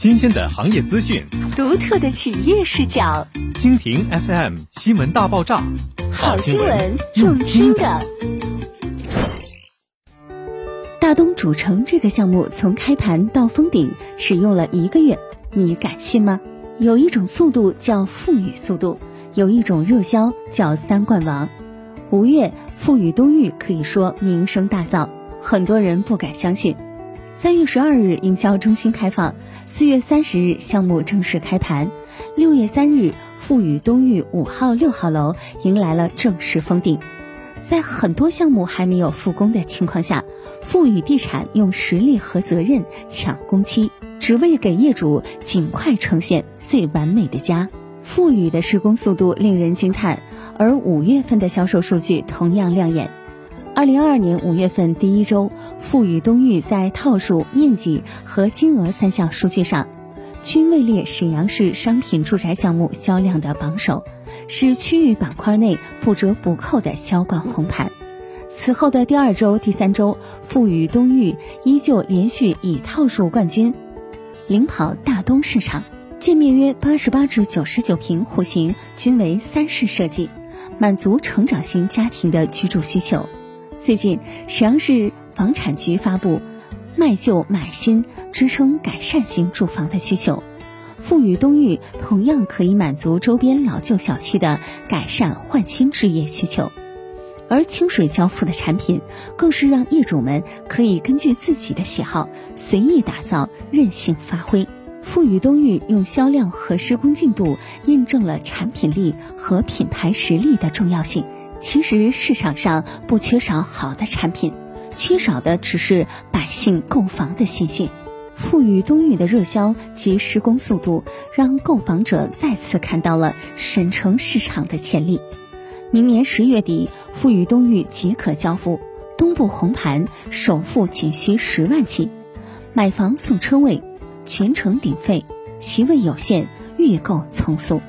新鲜的行业资讯，独特的企业视角。蜻蜓 FM 新闻大爆炸，好新闻用听的。大东主城这个项目从开盘到封顶只用了一个月，你敢信吗？有一种速度叫富裕速度，有一种热销叫三冠王。五月，富裕东域可以说名声大噪，很多人不敢相信。三月十二日，营销中心开放；四月三十日，项目正式开盘；六月三日，富裕东域五号、六号楼迎来了正式封顶。在很多项目还没有复工的情况下，富裕地产用实力和责任抢工期，只为给业主尽快呈现最完美的家。富裕的施工速度令人惊叹。而五月份的销售数据同样亮眼。二零二二年五月份第一周，富裕东域在套数、面积和金额三项数据上，均位列沈阳市商品住宅项目销量的榜首，是区域板块内不折不扣的销冠红盘。此后的第二周、第三周，富裕东域依旧连续以套数冠军，领跑大东市场。建面约八十八至九十九平户型，均为三室设计。满足成长型家庭的居住需求。最近，沈阳市房产局发布“卖旧买新”，支撑改善型住房的需求。富裕东域同样可以满足周边老旧小区的改善换新置业需求。而清水交付的产品，更是让业主们可以根据自己的喜好随意打造、任性发挥。富裕东域用销量和施工进度印证了产品力和品牌实力的重要性。其实市场上不缺少好的产品，缺少的只是百姓购房的信心。富裕东域的热销及施工速度，让购房者再次看到了沈城市场的潜力。明年十月底，富裕东域即可交付，东部红盘，首付仅需十万起，买房送车位。全程顶费，席位有限，预购从速。